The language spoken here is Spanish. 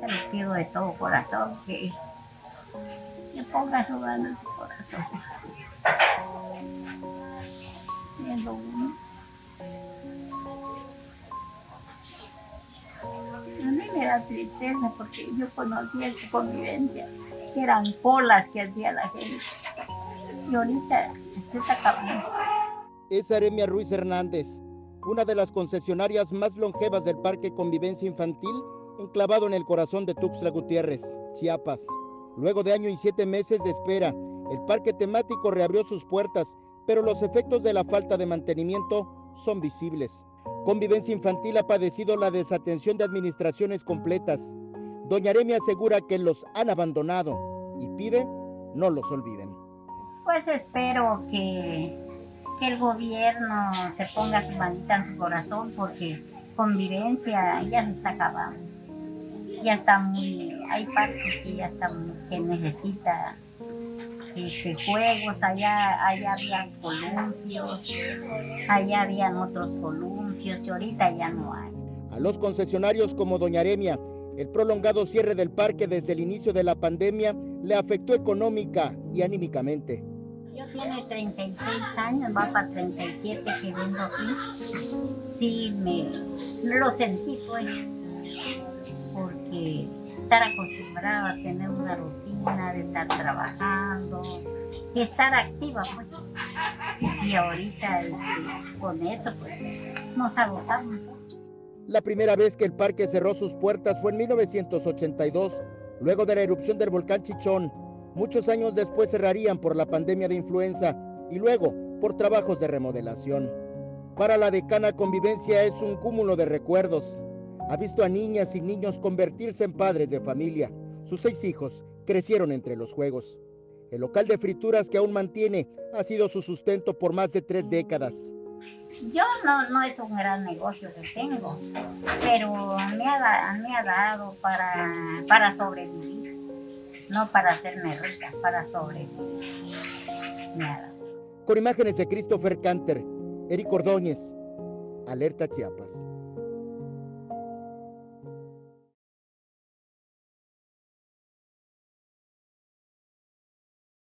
yo lo pido de todo corazón que, que ponga su mano en su corazón. A mí me da tristeza porque yo conocía su convivencia, que eran colas que hacía la gente. Y ahorita se está acabando. Es Aremia Ruiz Hernández, una de las concesionarias más longevas del Parque Convivencia Infantil, enclavado en el corazón de Tuxtla Gutiérrez, Chiapas. Luego de año y siete meses de espera, el parque temático reabrió sus puertas, pero los efectos de la falta de mantenimiento son visibles. Convivencia Infantil ha padecido la desatención de administraciones completas. Doña Aremia asegura que los han abandonado y pide no los olviden. Pues espero que, el gobierno se ponga su manita en su corazón porque convivencia ya se está acabando. Ya está muy, hay partes que ya están, que necesita este, juegos, allá, allá habían columpios, allá habían otros columpios y ahorita ya no hay. A los concesionarios como Doña Aremia, el prolongado cierre del parque desde el inicio de la pandemia le afectó económica y anímicamente. Yo tiene 36 años, va para 37 que vengo aquí. Sí, me lo sentí pues, porque estar acostumbrado a tener una rutina de estar trabajando, de estar activa pues. Y ahorita este, con eso pues nos agotamos. La primera vez que el parque cerró sus puertas fue en 1982, luego de la erupción del volcán Chichón. Muchos años después cerrarían por la pandemia de influenza y luego por trabajos de remodelación. Para la decana convivencia es un cúmulo de recuerdos. Ha visto a niñas y niños convertirse en padres de familia. Sus seis hijos crecieron entre los juegos. El local de frituras que aún mantiene ha sido su sustento por más de tres décadas. Yo no, no es un gran negocio que tengo, pero me ha, me ha dado para, para sobrevivir, no para hacerme rica, para sobrevivir. Me ha dado. Con imágenes de Christopher Canter, Eric Ordóñez, Alerta Chiapas.